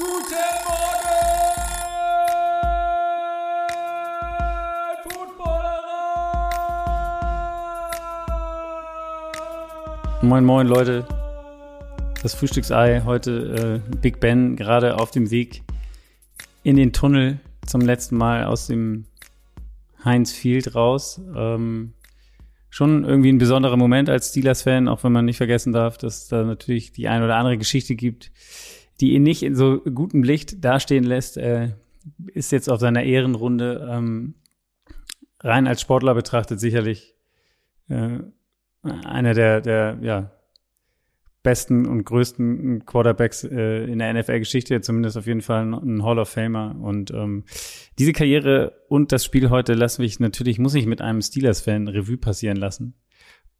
Guten Morgen, Footballerer! Moin, moin, Leute. Das Frühstücksei heute äh, Big Ben gerade auf dem Weg in den Tunnel zum letzten Mal aus dem Heinz Field raus. Ähm, schon irgendwie ein besonderer Moment als Steelers-Fan, auch wenn man nicht vergessen darf, dass da natürlich die ein oder andere Geschichte gibt, die ihn nicht in so gutem Licht dastehen lässt. Äh, ist jetzt auf seiner Ehrenrunde ähm, rein als Sportler betrachtet sicherlich äh, einer der, der ja, besten und größten Quarterbacks äh, in der NFL-Geschichte, zumindest auf jeden Fall ein Hall of Famer. Und ähm, diese Karriere und das Spiel heute lasse ich natürlich, muss ich mit einem Steelers-Fan Revue passieren lassen.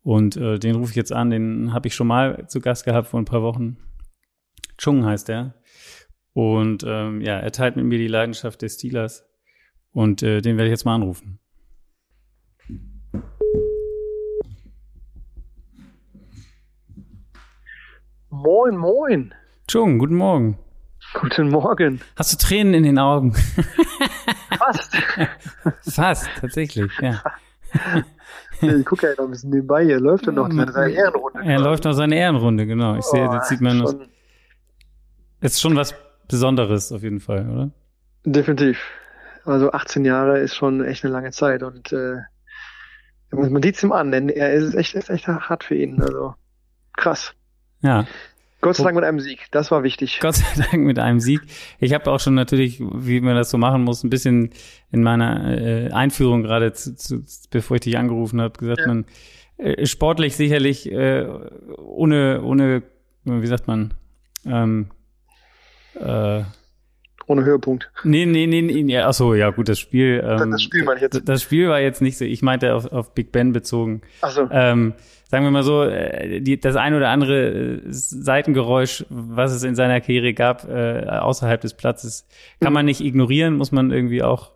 Und äh, den rufe ich jetzt an, den habe ich schon mal zu Gast gehabt vor ein paar Wochen. Chung heißt er. Und ähm, ja, er teilt mit mir die Leidenschaft des Steelers. Und äh, den werde ich jetzt mal anrufen. Moin, moin. Chung, guten Morgen. Guten Morgen. Hast du Tränen in den Augen? Fast. Fast, tatsächlich, ja. ich gucke ja noch ein bisschen nebenbei hier. Läuft er noch seine, Ehrenrunde? Er läuft noch seine Ehrenrunde, genau. Ich sehe, jetzt sieht man, schon, ist schon was Besonderes auf jeden Fall, oder? Definitiv. Also 18 Jahre ist schon echt eine lange Zeit und äh, man sieht es ihm an, denn er ist echt, ist echt hart für ihn. Also krass. Ja. Gott sei Dank mit einem Sieg, das war wichtig. Gott sei Dank mit einem Sieg. Ich habe auch schon natürlich, wie man das so machen muss, ein bisschen in meiner äh, Einführung gerade, zu, zu, bevor ich dich angerufen habe, gesagt, ja. man äh, sportlich sicherlich äh, ohne, ohne, wie sagt man, ähm, äh, ohne Höhepunkt. Nee, nee, nee, nee ja, achso, ja gut, das Spiel. Ähm, das Spiel meine ich jetzt. Das Spiel war jetzt nicht so, ich meinte auf, auf Big Ben bezogen. Ach so. Ähm, sagen wir mal so, äh, die, das ein oder andere äh, Seitengeräusch, was es in seiner Karriere gab, äh, außerhalb des Platzes, kann man nicht ignorieren, muss man irgendwie auch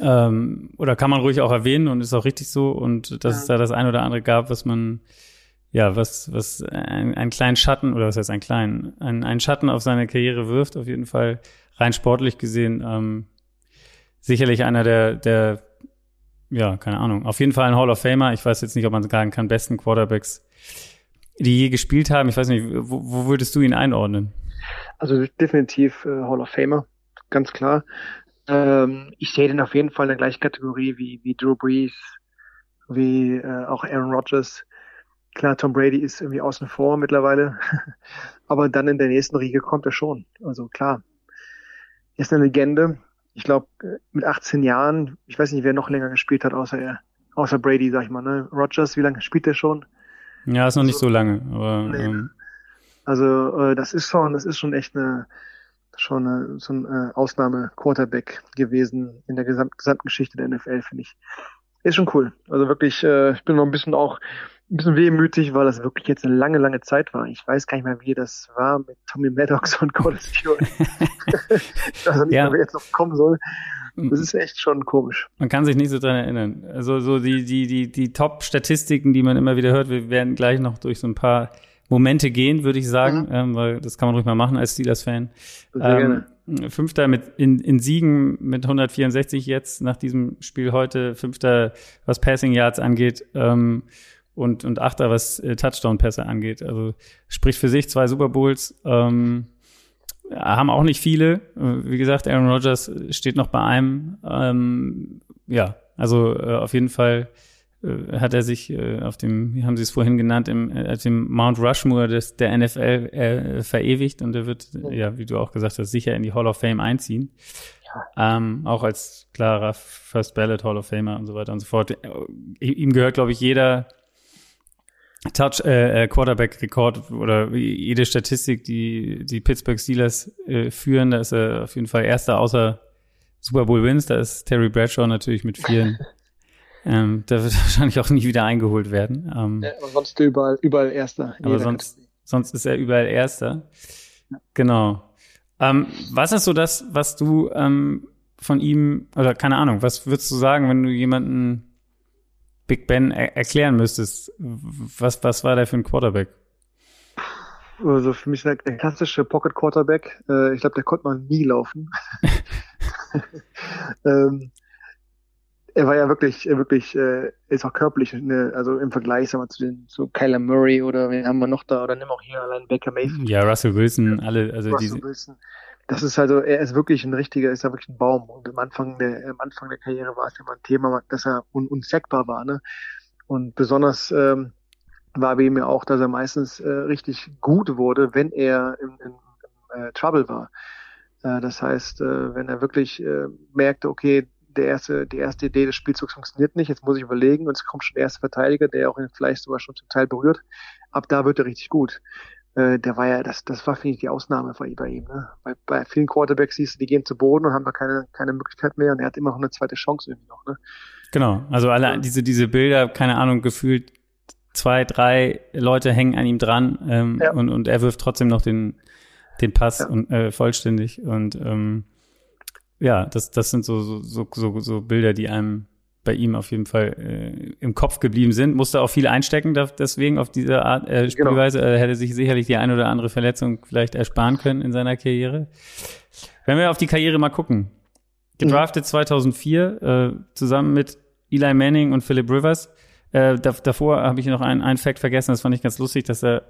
ähm, oder kann man ruhig auch erwähnen und ist auch richtig so und dass ja. es da das ein oder andere gab, was man ja, was, was ein, einen kleinen Schatten, oder was heißt ein kleinen, ein, einen Schatten auf seine Karriere wirft, auf jeden Fall rein sportlich gesehen, ähm, sicherlich einer der, der, ja, keine Ahnung, auf jeden Fall ein Hall of Famer. Ich weiß jetzt nicht, ob man sagen kann, besten Quarterbacks, die je gespielt haben. Ich weiß nicht, wo, wo würdest du ihn einordnen? Also definitiv äh, Hall of Famer, ganz klar. Ähm, ich sehe den auf jeden Fall in der gleichen Kategorie wie, wie Drew Brees, wie äh, auch Aaron Rodgers Klar, Tom Brady ist irgendwie außen vor mittlerweile, aber dann in der nächsten Riege kommt er schon. Also klar, er ist eine Legende. Ich glaube, mit 18 Jahren, ich weiß nicht, wer noch länger gespielt hat, außer er, außer Brady, sag ich mal. Ne? Rogers, wie lange spielt er schon? Ja, ist noch nicht also, so lange, aber nee. ähm, also äh, das ist schon, das ist schon echt eine schon eine, so ein äh, Ausnahme-Quarterback gewesen in der Gesamt Gesamtgeschichte der NFL, finde ich. Ist schon cool. Also wirklich, äh, ich bin noch ein bisschen auch ein bisschen wehmütig, weil das wirklich jetzt eine lange, lange Zeit war. Ich weiß gar nicht mehr, wie das war mit Tommy Maddox und Stewart. ich weiß nicht ja. mehr, wer jetzt noch kommen soll. Das ist echt schon komisch. Man kann sich nicht so dran erinnern. Also so die, die, die, die Top-Statistiken, die man immer wieder hört, wir werden gleich noch durch so ein paar Momente gehen, würde ich sagen, mhm. ähm, weil das kann man ruhig mal machen als Steelers-Fan. Ähm, Fünfter mit in, in Siegen mit 164 jetzt nach diesem Spiel heute, Fünfter, was Passing Yards angeht. Ähm, und, und Achter, was äh, Touchdown-Pässe angeht. Also spricht für sich zwei Super Bowls. Ähm, haben auch nicht viele. Äh, wie gesagt, Aaron Rodgers steht noch bei einem. Ähm, ja, also äh, auf jeden Fall äh, hat er sich äh, auf dem, wie haben Sie es vorhin genannt, im, äh, dem Mount Rushmore des, der NFL äh, verewigt und er wird, ja, wie du auch gesagt hast, sicher in die Hall of Fame einziehen. Ja. Ähm, auch als klarer First Ballot Hall of Famer und so weiter und so fort. Äh, ihm gehört, glaube ich, jeder Touch äh, äh, Quarterback Rekord oder jede Statistik, die die Pittsburgh Steelers äh, führen, da ist er auf jeden Fall erster außer Super Bowl Wins, da ist Terry Bradshaw natürlich mit vielen. ähm, da wird wahrscheinlich auch nie wieder eingeholt werden. Ähm, ja, aber sonst überall überall erster. Aber sonst sonst ist er überall erster. Ja. Genau. Ähm, was ist so das, was du ähm, von ihm oder keine Ahnung, was würdest du sagen, wenn du jemanden Big Ben er erklären müsstest, was, was war der für ein Quarterback? also für mich der, der klassische Pocket Quarterback. Äh, ich glaube, der konnte man nie laufen. ähm, er war ja wirklich, wirklich, äh, ist auch körperlich, ne, also im Vergleich sagen wir, zu den zu Kyler Murray oder wen haben wir noch da oder nimm auch hier allein Baker Mayfield. Ja, Russell Wilson, alle, also Russell diese. Wilson. Das ist also, er ist wirklich ein richtiger, ist ja wirklich ein Baum. Und am Anfang der, am Anfang der Karriere war es immer ein Thema, dass er un unsackbar war, ne? Und besonders ähm, war bei ihm ja auch, dass er meistens äh, richtig gut wurde, wenn er im, im, im äh, Trouble war. Äh, das heißt, äh, wenn er wirklich äh, merkte, okay, der erste, die erste Idee des Spielzugs funktioniert nicht, jetzt muss ich überlegen und es kommt schon der erste Verteidiger, der auch ihn vielleicht sogar schon zum Teil berührt. Ab da wird er richtig gut. Äh, der war ja, das, das war, finde ich, die Ausnahme bei, bei ihm. Ne? Bei, bei vielen Quarterbacks siehst du, die gehen zu Boden und haben da keine, keine Möglichkeit mehr und er hat immer noch eine zweite Chance irgendwie noch. Ne? Genau, also alle diese, diese Bilder, keine Ahnung, gefühlt zwei, drei Leute hängen an ihm dran ähm, ja. und, und er wirft trotzdem noch den, den Pass ja. und, äh, vollständig. Und ähm, ja, das, das sind so, so, so, so, Bilder, die einem bei ihm auf jeden Fall äh, im Kopf geblieben sind. Musste auch viel einstecken, deswegen auf diese Art äh, genau. Spielweise. Genau. Er hätte sich sicherlich die eine oder andere Verletzung vielleicht ersparen können in seiner Karriere. Wenn wir auf die Karriere mal gucken. Gedraftet mhm. 2004 äh, zusammen mit Eli Manning und Philip Rivers. Äh, da, davor habe ich noch einen, einen Fact vergessen, das fand ich ganz lustig, dass er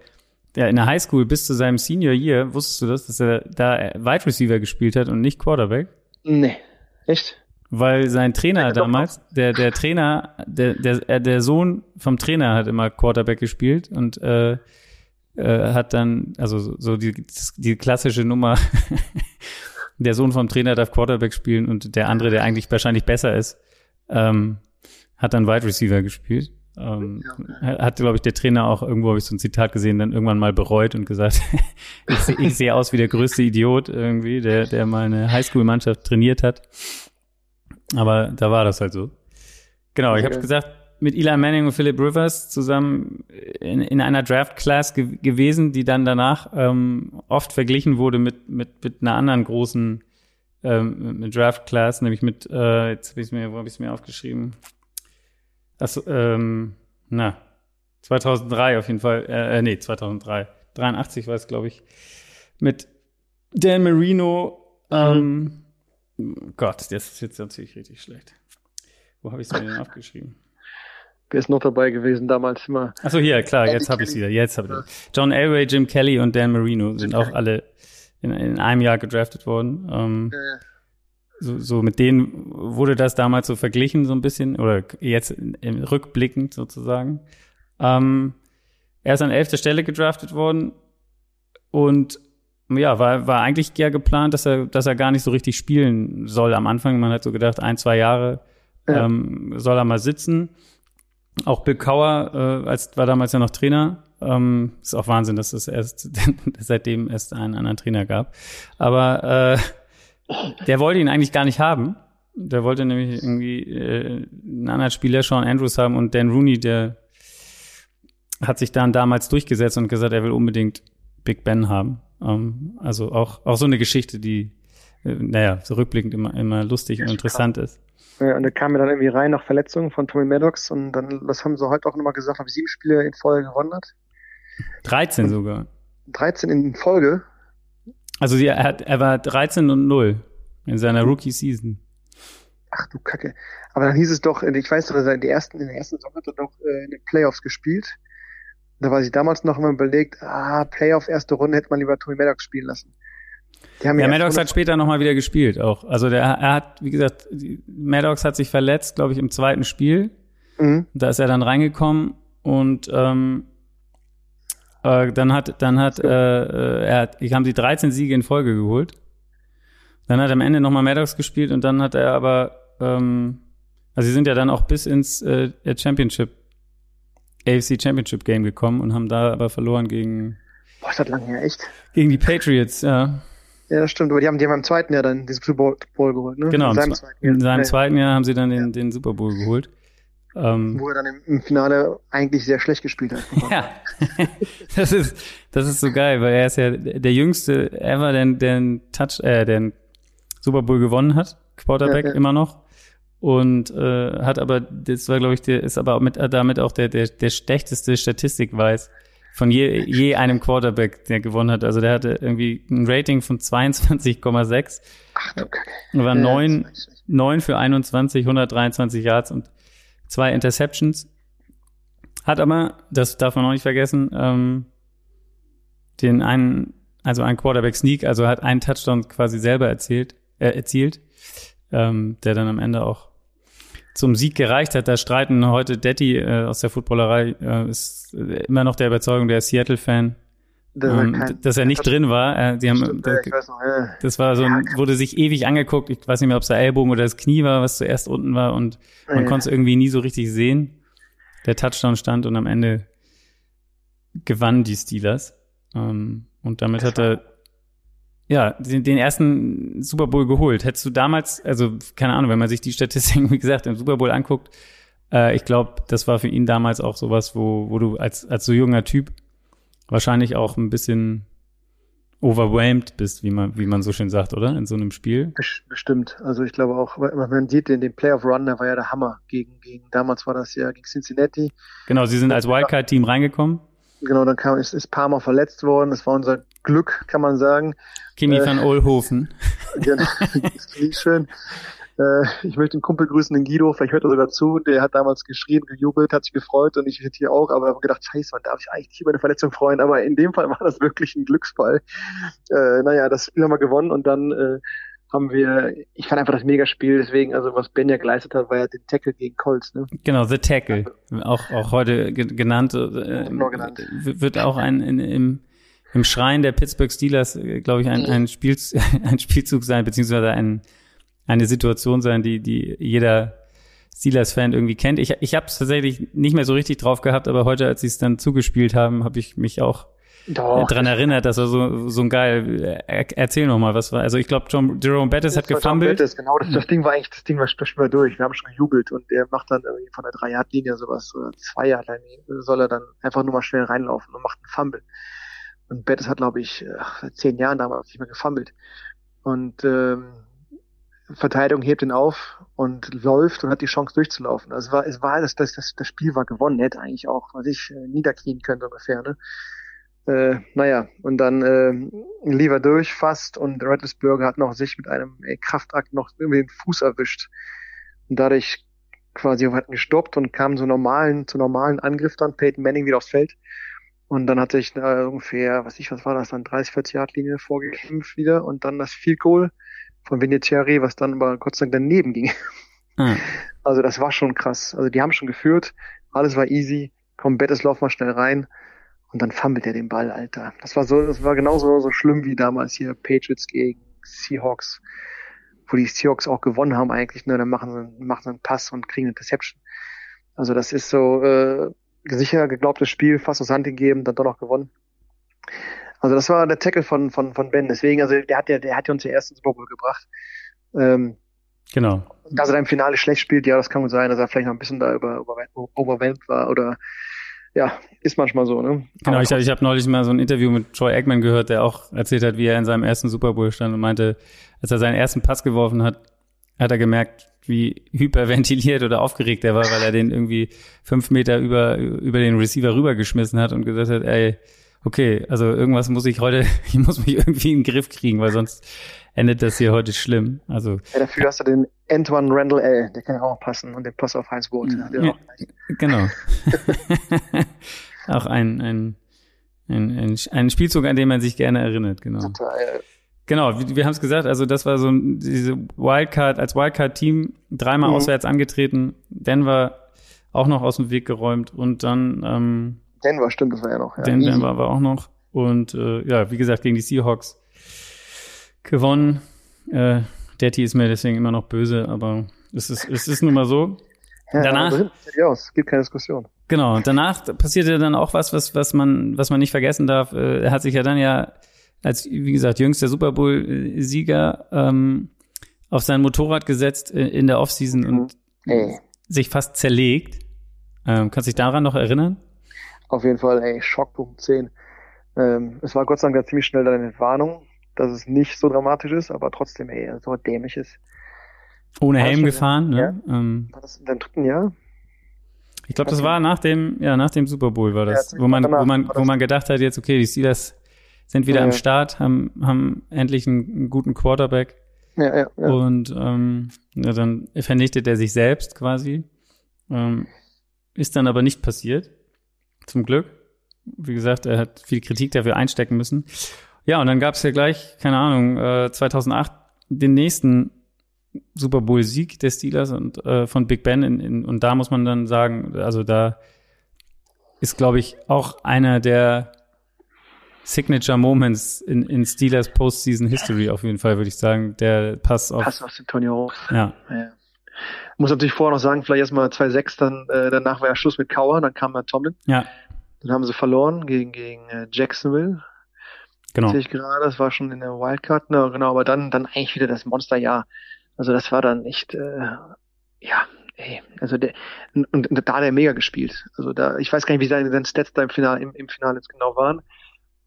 ja, in der Highschool bis zu seinem Senior Year, wusstest du das, dass er da Wide Receiver gespielt hat und nicht Quarterback? Nee, echt? Weil sein Trainer damals, der, der Trainer, der, der, der Sohn vom Trainer hat immer Quarterback gespielt und äh, äh, hat dann, also so die, die klassische Nummer, der Sohn vom Trainer darf Quarterback spielen und der andere, der eigentlich wahrscheinlich besser ist, ähm, hat dann Wide Receiver gespielt. Ähm, ja. Hat, glaube ich, der Trainer auch irgendwo, habe ich so ein Zitat gesehen, dann irgendwann mal bereut und gesagt, ich, sehe aus wie der größte Idiot irgendwie, der, der mal eine Highschool-Mannschaft trainiert hat. Aber da war das halt so. Genau, ich habe gesagt, mit Eli Manning und Philip Rivers zusammen in, in einer Draft-Class ge gewesen, die dann danach ähm, oft verglichen wurde mit, mit, mit einer anderen großen ähm, Draft-Class, nämlich mit, äh, jetzt habe ich mir, wo habe ich es mir aufgeschrieben? Das, ähm, na, 2003 auf jeden Fall, äh, äh nee, 2003. 83 war es, glaube ich. Mit Dan Marino, ähm, mhm. Gott, das ist jetzt natürlich richtig schlecht. Wo habe ich es mir denn aufgeschrieben? Wer ist noch dabei gewesen damals immer? Achso, hier, klar, jetzt habe ich wieder. Jetzt habe ich John Elway, Jim Kelly und Dan Marino sind auch alle in, in einem Jahr gedraftet worden. Ähm, ja, ja so, so mit denen wurde das damals so verglichen, so ein bisschen, oder jetzt rückblickend sozusagen. Ähm, er ist an elfter Stelle gedraftet worden und ja, war, war eigentlich ja geplant, dass er, dass er gar nicht so richtig spielen soll am Anfang. Man hat so gedacht, ein, zwei Jahre ja. ähm, soll er mal sitzen. Auch Bill Kauer, äh, als war damals ja noch Trainer. Ähm, ist auch Wahnsinn, dass es erst seitdem erst einen anderen Trainer gab. Aber äh, der wollte ihn eigentlich gar nicht haben. Der wollte nämlich irgendwie äh, einen anderen Spieler, Sean Andrews, haben und Dan Rooney, der hat sich dann damals durchgesetzt und gesagt, er will unbedingt Big Ben haben. Ähm, also auch, auch so eine Geschichte, die, äh, naja, so rückblickend immer, immer lustig und interessant ist. Und er kam mir dann irgendwie rein nach Verletzungen von Tommy Maddox und dann, das haben sie heute auch nochmal gesagt, habe sieben Spiele in Folge gewonnen hat. 13 sogar. 13 in Folge? Also er, hat, er war 13 und 0 in seiner Rookie-Season. Ach du Kacke. Aber dann hieß es doch, ich weiß doch, in der ersten, in der ersten Saison hat er doch äh, in den Playoffs gespielt. Da war sich damals noch immer überlegt, ah, Playoff erste Runde hätte man lieber Tommy Maddox spielen lassen. ja, Maddox hat später nochmal wieder gespielt auch. Also der, er hat, wie gesagt, Maddox hat sich verletzt, glaube ich, im zweiten Spiel. Mhm. Da ist er dann reingekommen und ähm, äh, dann hat, dann hat, äh, äh er hat, ich haben die 13 Siege in Folge geholt. Dann hat er am Ende nochmal Maddox gespielt und dann hat er aber, ähm, also sie sind ja dann auch bis ins äh, Championship, AFC Championship Game gekommen und haben da aber verloren gegen. Boah, ist das lange her, echt? Gegen die Patriots, ja. Ja, das stimmt, aber die haben, die haben im zweiten Jahr dann diesen Super Bowl geholt, ne? Genau, in seinem, zweiten Jahr, in seinem zweiten Jahr haben sie dann den, ja. den Super Bowl geholt. Ähm, Wo er dann im, Finale eigentlich sehr schlecht gespielt hat. ja, das ist, das ist so geil, weil er ist ja der jüngste ever, der den Touch, äh, den Super Bowl gewonnen hat, Quarterback ja, ja. immer noch. Und äh, hat aber, das war, glaube ich, der ist aber mit, damit auch der, der, der schlechteste Statistikweiß von je, je einem Quarterback, der gewonnen hat. Also der hatte irgendwie ein Rating von 22,6. Ach du Kacke. War neun, neun für 21, 123 Yards und zwei Interceptions. Hat aber, das darf man auch nicht vergessen, ähm, den einen, also ein Quarterback Sneak, also hat einen Touchdown quasi selber erzählt, äh, erzielt, ähm, der dann am Ende auch zum Sieg gereicht hat. Da streiten heute Detti äh, aus der Footballerei, äh, ist immer noch der Überzeugung, der Seattle-Fan, ähm, dass er nicht drin war. Äh, die haben, Stimmt, der, noch, ja. Das war so, ein, wurde sich ewig angeguckt. Ich weiß nicht mehr, ob es der Ellbogen oder das Knie war, was zuerst unten war und man ja. konnte es irgendwie nie so richtig sehen. Der Touchdown stand und am Ende gewannen die Steelers. Ähm, und damit hat er ja, den, den ersten Super Bowl geholt. Hättest du damals, also keine Ahnung, wenn man sich die Statistiken, wie gesagt, im Super Bowl anguckt, äh, ich glaube, das war für ihn damals auch sowas, wo, wo du als, als so junger Typ wahrscheinlich auch ein bisschen overwhelmed bist, wie man, wie man so schön sagt, oder? In so einem Spiel. Bestimmt. Also ich glaube auch, man sieht den, den Playoff Run, der war ja der Hammer gegen, gegen, damals war das ja gegen Cincinnati. Genau, sie sind als Wildcard-Team reingekommen. Genau, dann kam, ist, ist Parma verletzt worden. Das war unser Glück, kann man sagen. Kimi äh, van Ohlhofen. Genau, schön. Äh, ich möchte den Kumpel grüßen, den Guido, vielleicht hört er sogar zu. Der hat damals geschrien, gejubelt, hat sich gefreut und ich hier auch, aber habe gedacht, scheiße, man darf sich eigentlich nicht über eine Verletzung freuen. Aber in dem Fall war das wirklich ein Glücksfall. Äh, naja, das Spiel haben wir gewonnen und dann äh, haben wir, ich fand einfach das Megaspiel, deswegen, also was Ben ja geleistet hat, war ja den Tackle gegen Colts, ne? Genau, The Tackle, auch, auch heute genannt, äh, genannt. wird auch ein, in, im, im Schrein der Pittsburgh Steelers, äh, glaube ich, ein, ein, Spiel, ein Spielzug sein, beziehungsweise ein, eine Situation sein, die, die jeder Steelers-Fan irgendwie kennt. Ich, ich habe es tatsächlich nicht mehr so richtig drauf gehabt, aber heute, als sie es dann zugespielt haben, habe ich mich auch doch. dran erinnert, das war so, so ein geil. erzähl noch mal, was war. Also ich glaube, Jerome Bettis hat gefummelt. Bettis, genau, das, das Ding war eigentlich, das Ding war das war durch. Wir haben schon gejubelt und er macht dann irgendwie von der drei Yard Linie sowas oder zwei Yard soll er dann einfach nur mal schnell reinlaufen und macht einen Fumble. Und Bettis hat, glaube ich, seit zehn Jahren damals nicht mehr gefummelt. Und ähm, Verteidigung hebt ihn auf und läuft und hat die Chance durchzulaufen. Also es war, es war das, das, das, das Spiel war gewonnen, hätte eigentlich auch, was ich äh, niederknien könnte ungefähr, ne? Äh, naja, und dann äh, lief er durch fast und Rattlesburger hat noch sich mit einem ey, Kraftakt noch irgendwie den Fuß erwischt und dadurch quasi hat gestoppt und kam so normalen, zu normalen Angriff dann, Peyton Manning wieder aufs Feld und dann hat sich äh, ungefähr, was ich, was war das dann, 30, 40 Yard Linie vorgekämpft wieder und dann das Field Goal von Vinatieri, was dann aber Gott sei Dank daneben ging. Mhm. Also das war schon krass. Also die haben schon geführt, alles war easy, komm, Bettes lauf mal schnell rein und dann fummelt er den Ball, Alter. Das war so, das war genauso so schlimm wie damals hier Patriots gegen Seahawks, wo die Seahawks auch gewonnen haben eigentlich, ne, dann machen sie, machen sie einen Pass und kriegen eine Interception. Also das ist so äh, sicher geglaubtes Spiel, fast aus Hand gegeben, dann doch noch gewonnen. Also das war der Tackle von, von, von Ben. Deswegen, also der hat ja, der hat ja uns den ersten Super Bowl gebracht. Ähm, genau. Dass er im Finale schlecht spielt, ja, das kann gut sein, dass er vielleicht noch ein bisschen da über, über overwhelmed war oder ja, ist manchmal so, ne? Genau, ich, ich habe neulich mal so ein Interview mit Troy Eggman gehört, der auch erzählt hat, wie er in seinem ersten Super Bowl stand und meinte, als er seinen ersten Pass geworfen hat, hat er gemerkt, wie hyperventiliert oder aufgeregt er war, weil er den irgendwie fünf Meter über, über den Receiver rübergeschmissen hat und gesagt hat, ey, okay, also irgendwas muss ich heute, ich muss mich irgendwie in den Griff kriegen, weil sonst endet das hier heute schlimm. Also ja, dafür hast du den Antoine Randall L, der kann auch passen und den Pass auf Heinz Bolt. Ja, genau. auch ein, ein, ein, ein, ein Spielzug, an den man sich gerne erinnert, genau. Total. Genau, wir, wir haben es gesagt, also das war so diese Wildcard, als Wildcard-Team dreimal mhm. auswärts angetreten, Denver auch noch aus dem Weg geräumt und dann ähm, Denver, stimmt, das war ja noch. Ja. Denver war auch noch. Und äh, ja, wie gesagt, gegen die Seahawks gewonnen. Äh, der T ist mir deswegen immer noch böse, aber es ist, es ist nun mal so. Ja, danach ja, aus. gibt keine Diskussion. Genau, danach passierte dann auch was, was, was man, was man nicht vergessen darf. Äh, er hat sich ja dann ja als, wie gesagt, jüngster Super Bowl-Sieger ähm, auf sein Motorrad gesetzt in der Offseason mhm. und Ey. sich fast zerlegt. Ähm, kannst du dich daran noch erinnern? Auf jeden Fall, ey, Schockpunkt 10. Ähm, es war Gott sei Dank ziemlich schnell dann eine Warnung, dass es nicht so dramatisch ist, aber trotzdem, ey, so dämlich ist. Ohne Helm gefahren, ne? Ja? Ähm, war das in deinem dritten Jahr? Ich glaube, das war nach dem, ja, nach dem Super Bowl war das, ja, wo man, wo man, wo man gedacht hat, jetzt okay, die Steelers sind wieder ja, am Start, haben, haben endlich einen, einen guten Quarterback. Ja, ja, ja. Und ähm, ja, dann vernichtet er sich selbst quasi. Ähm, ist dann aber nicht passiert. Zum Glück. Wie gesagt, er hat viel Kritik dafür einstecken müssen. Ja, und dann gab es ja gleich, keine Ahnung, äh, 2008 den nächsten Super Bowl-Sieg des Steelers und äh, von Big Ben. In, in, und da muss man dann sagen, also da ist, glaube ich, auch einer der Signature Moments in, in Steelers Postseason History auf jeden Fall, würde ich sagen. Der Pass auf. Pass auf Antonio Ja. ja. Muss natürlich vorher noch sagen, vielleicht erstmal 2-6, dann äh, danach war ja Schluss mit Kauer, dann kam er Tomlin. Ja. Dann haben sie verloren gegen, gegen äh, Jacksonville. Genau. Sehe ich gerade, das war schon in der Wildcard, ne, genau, aber dann, dann eigentlich wieder das Monsterjahr. Also das war dann echt, äh, ja, ey, also der, und, und da hat er mega gespielt. Also da, ich weiß gar nicht, wie seine, seine Stats da im Finale, im, im Finale jetzt genau waren,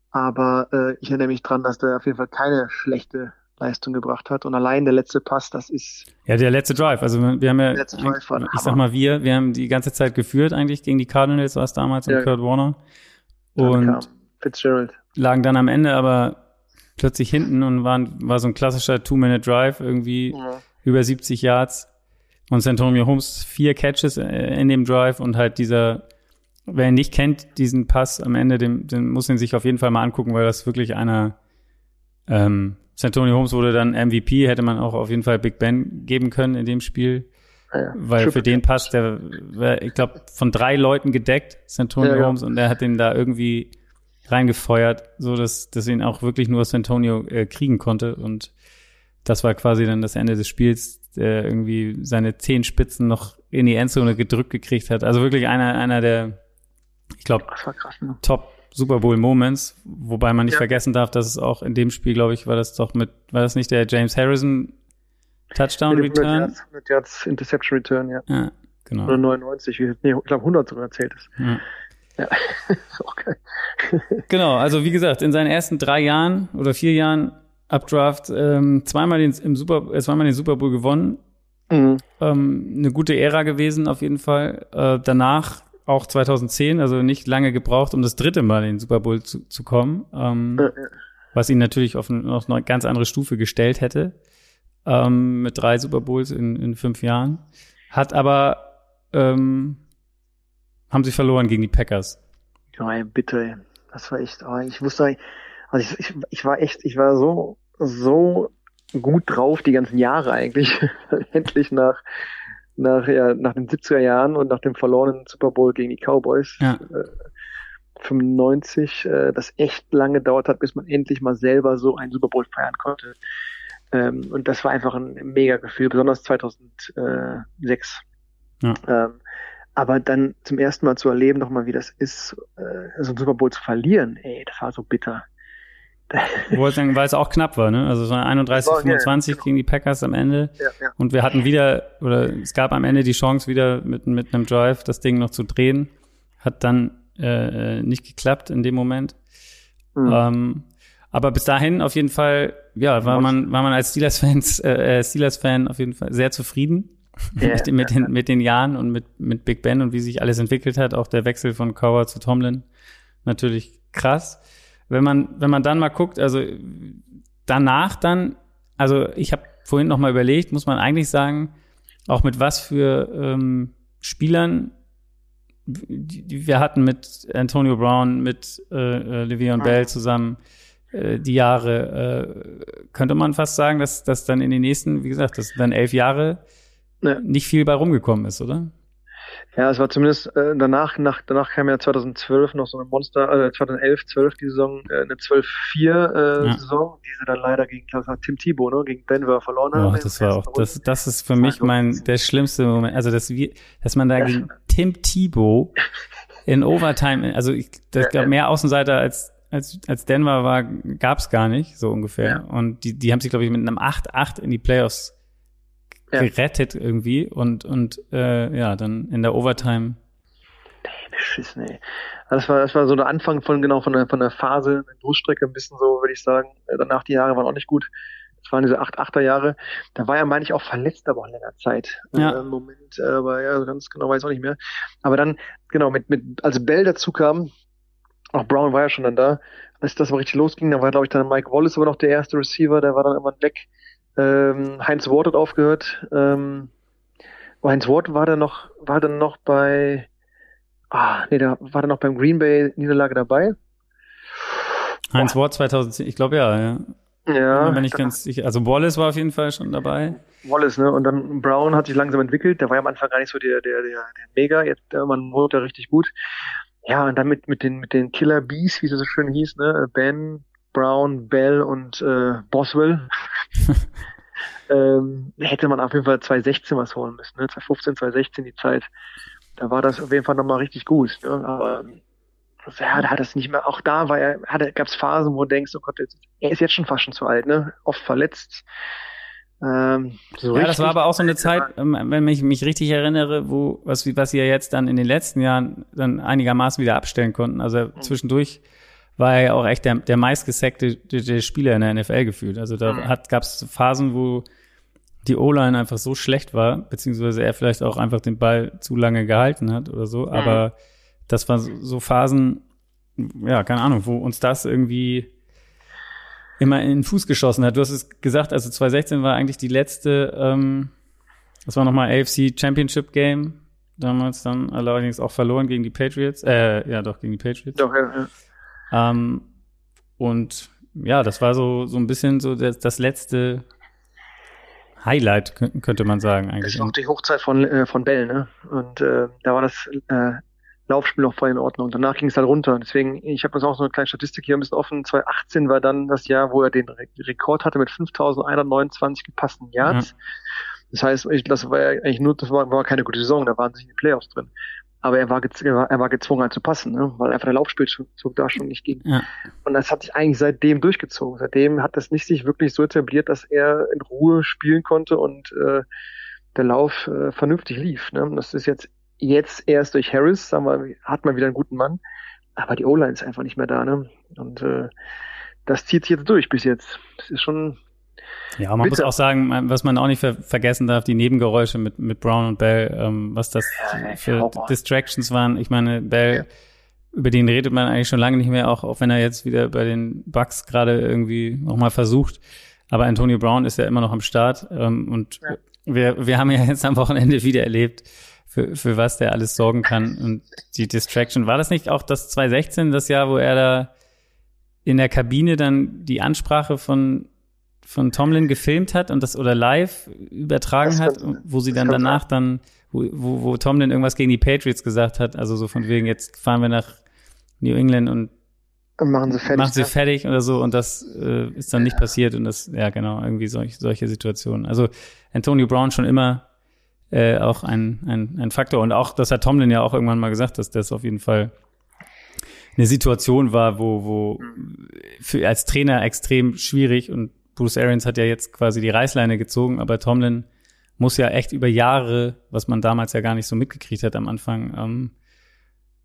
aber äh, ich erinnere mich dran, dass der auf jeden Fall keine schlechte Leistung gebracht hat. Und allein der letzte Pass, das ist. Ja, der letzte Drive. Also wir haben ja, ich sag mal wir, wir haben die ganze Zeit geführt eigentlich gegen die Cardinals, war es damals ja. und Kurt Warner. Und Fitzgerald. lagen dann am Ende aber plötzlich hinten und waren, war so ein klassischer Two-Minute-Drive, irgendwie ja. über 70 Yards. Und Santonio Holmes vier Catches äh, in dem Drive und halt dieser, wer ihn nicht kennt, diesen Pass am Ende, den, den muss ihn sich auf jeden Fall mal angucken, weil das wirklich einer ähm, Santonio Holmes wurde dann MVP, hätte man auch auf jeden Fall Big Ben geben können in dem Spiel. Ja, weil Triple für den Pass, der, ich glaube, von drei Leuten gedeckt, Santonio ja, Holmes, und er hat den da irgendwie reingefeuert, so dass, dass ihn auch wirklich nur Santonio äh, kriegen konnte. Und das war quasi dann das Ende des Spiels, der irgendwie seine zehn Spitzen noch in die Endzone gedrückt gekriegt hat. Also wirklich einer, einer der, ich glaube, ne? Top Super Bowl Moments, wobei man nicht ja. vergessen darf, dass es auch in dem Spiel, glaube ich, war das doch mit, war das nicht der James Harrison Touchdown Return? Mit Yards, mit Yards Interception Return, ja. Ja, genau. Oder 99, nee, ich glaube 100 sogar erzählt ist. Ja. Ja, okay. genau, also wie gesagt, in seinen ersten drei Jahren oder vier Jahren Updraft ähm, zweimal den im Super, äh, zweimal den Super Bowl gewonnen. Mhm. Ähm, eine gute Ära gewesen auf jeden Fall. Äh, danach auch 2010, also nicht lange gebraucht, um das dritte Mal in den Super Bowl zu, zu kommen, ähm, ja. was ihn natürlich auf, ein, auf, eine ganz andere Stufe gestellt hätte, ähm, mit drei Super Bowls in, in fünf Jahren. Hat aber, ähm, haben sie verloren gegen die Packers. Ja, bitte, das war echt, oh, ich wusste, also ich, ich, ich war echt, ich war so, so gut drauf die ganzen Jahre eigentlich, endlich nach nach, ja, nach den 70er Jahren und nach dem verlorenen Super Bowl gegen die Cowboys. Ja. Äh, 95, äh, das echt lange dauert hat, bis man endlich mal selber so einen Super Bowl feiern konnte. Ähm, und das war einfach ein mega Gefühl, besonders 2006. Ja. Ähm, aber dann zum ersten Mal zu erleben, nochmal, wie das ist, äh, so einen Super Bowl zu verlieren, ey, das war so bitter. Weil es auch knapp war, ne? Also es war 31, 25 ja, gegen die Packers am Ende. Ja, ja. Und wir hatten wieder, oder es gab am Ende die Chance, wieder mit, mit einem Drive das Ding noch zu drehen. Hat dann äh, nicht geklappt in dem Moment. Mhm. Ähm, aber bis dahin auf jeden Fall, ja, war man, war man als Steelers-Fans, äh, äh, Steelers-Fan auf jeden Fall sehr zufrieden yeah, mit, mit, den, mit den Jahren und mit, mit Big Ben und wie sich alles entwickelt hat. Auch der Wechsel von Cowher zu Tomlin. Natürlich krass wenn man, wenn man dann mal guckt, also danach dann, also ich habe vorhin noch mal überlegt, muss man eigentlich sagen, auch mit was für ähm, Spielern wir hatten mit Antonio Brown, mit äh, äh Le'Veon Bell zusammen äh, die Jahre, äh, könnte man fast sagen, dass, dass dann in den nächsten, wie gesagt, dass dann elf Jahre ja. nicht viel bei rumgekommen ist, oder? Ja, es war zumindest äh, danach, nach, danach kam ja 2012 noch so eine Monster, äh, 2011, 12 die Saison, äh, eine 12-4 äh, ja. Saison, die sie dann leider gegen, glaube ich, Tim Thibault, ne, gegen Denver verloren haben. Ja, das war auch, das, das ist für mich mein, der schlimmste Moment, also dass wir, dass man da ja. gegen Tim Thibault in Overtime, also ich, das ja, gab mehr Außenseiter als als, als Denver war, gab's gar nicht, so ungefähr. Und die, die haben sich, glaube ich, mit einem 8-8 in die Playoffs ja. gerettet irgendwie und, und äh, ja, dann in der Overtime. Nee, beschissen, ey. Das war, das war so der Anfang von genau von der, von der Phase, der Durchstrecke ein bisschen so, würde ich sagen. Danach die Jahre waren auch nicht gut. Das waren diese 8-8er Jahre. Da war er, meine ich, auch verletzt, aber auch länger Zeit. Ja. Äh, Moment, äh, aber ja, ganz genau weiß ich auch nicht mehr. Aber dann, genau, mit, mit, als Bell dazu kam, auch Brown war ja schon dann da, als das mal richtig losging, da war, glaube ich, dann Mike Wallace aber noch der erste Receiver, der war dann irgendwann weg. Ähm, Heinz Ward hat aufgehört. Ähm, Heinz Ward war dann noch, war dann noch bei, ah, nee, da war dann noch beim Green Bay Niederlage dabei. Heinz Ward 2010, ich glaube ja, ja. Ja. Bin ich ganz sicher. Also Wallace war auf jeden Fall schon dabei. Wallace, ne? Und dann Brown hat sich langsam entwickelt. Der war ja am Anfang gar nicht so der, der, der, der Mega. Jetzt, äh, man wurde da richtig gut. Ja, und dann mit, mit den, mit den Killer Bees, wie es so schön hieß, ne? Ben, Brown, Bell und äh, Boswell. ähm, hätte man auf jeden Fall 2016 was holen müssen, ne? 2015, 2016 die Zeit. Da war das auf jeden Fall nochmal richtig gut. Ne? Aber ja, da hat es nicht mehr, auch da war er, hatte, gab es Phasen, wo du denkst, oh Gott, er ist jetzt schon fast schon zu alt, ne? Oft verletzt. Ähm, so ja, das war aber auch so eine Zeit, ähm, wenn ich mich richtig erinnere, wo, was, was sie ja jetzt dann in den letzten Jahren dann einigermaßen wieder abstellen konnten. Also mhm. zwischendurch war er ja auch echt der, der meistgesackte der Spieler in der NFL gefühlt. Also da mhm. gab es Phasen, wo die O-Line einfach so schlecht war, beziehungsweise er vielleicht auch einfach den Ball zu lange gehalten hat oder so. Mhm. Aber das war so Phasen, ja, keine Ahnung, wo uns das irgendwie immer in den Fuß geschossen hat. Du hast es gesagt, also 2016 war eigentlich die letzte, ähm, das war nochmal AFC Championship Game. Damals dann allerdings auch verloren gegen die Patriots. Äh, ja, doch, gegen die Patriots. Doch, ja, ja. Ähm, und ja, das war so, so ein bisschen so das, das letzte Highlight, könnte man sagen, eigentlich. Das war auch die Hochzeit von, äh, von Bell, ne? Und äh, da war das äh, Laufspiel noch voll in Ordnung. Danach ging es halt runter. Deswegen, ich habe jetzt auch so eine kleine Statistik hier ein bisschen offen. 2018 war dann das Jahr, wo er den Rekord hatte mit 5.129 gepassten Yards. Mhm. Das heißt, ich, das war ja eigentlich nur, das war, war keine gute Saison, da waren sich in die Playoffs drin. Aber er war, er war gezwungen halt zu passen, ne? weil einfach der Laufspielzug da schon nicht ging. Ja. Und das hat sich eigentlich seitdem durchgezogen. Seitdem hat das nicht sich wirklich so etabliert, dass er in Ruhe spielen konnte und äh, der Lauf äh, vernünftig lief. Ne? Das ist jetzt Jetzt erst durch Harris, sagen wir, hat man wieder einen guten Mann. Aber die O-Line ist einfach nicht mehr da, ne? Und äh, das zieht sich jetzt durch bis jetzt. Das ist schon. Ja, man bitter. muss auch sagen, was man auch nicht ver vergessen darf, die Nebengeräusche mit, mit Brown und Bell, ähm, was das ja, für Distractions waren. Ich meine, Bell, ja. über den redet man eigentlich schon lange nicht mehr, auch, auch wenn er jetzt wieder bei den Bucks gerade irgendwie nochmal versucht. Aber Antonio Brown ist ja immer noch am Start. Ähm, und ja. wir, wir haben ja jetzt am Wochenende wieder erlebt, für, für was der alles sorgen kann. Und die Distraction, war das nicht auch das 2016, das Jahr, wo er da in der Kabine dann die Ansprache von von Tomlin gefilmt hat und das oder live übertragen das hat, wo sie dann danach dann, wo, wo, Tomlin irgendwas gegen die Patriots gesagt hat, also so von wegen, jetzt fahren wir nach New England und machen sie fertig. Machen sie ja. fertig oder so und das äh, ist dann nicht passiert und das, ja genau, irgendwie solch, solche Situationen. Also Antonio Brown schon immer äh, auch ein, ein, ein Faktor. Und auch, das hat Tomlin ja auch irgendwann mal gesagt, dass das auf jeden Fall eine Situation war, wo, wo für, als Trainer extrem schwierig und Bruce Arians hat ja jetzt quasi die Reißleine gezogen, aber Tomlin muss ja echt über Jahre, was man damals ja gar nicht so mitgekriegt hat am Anfang, ähm,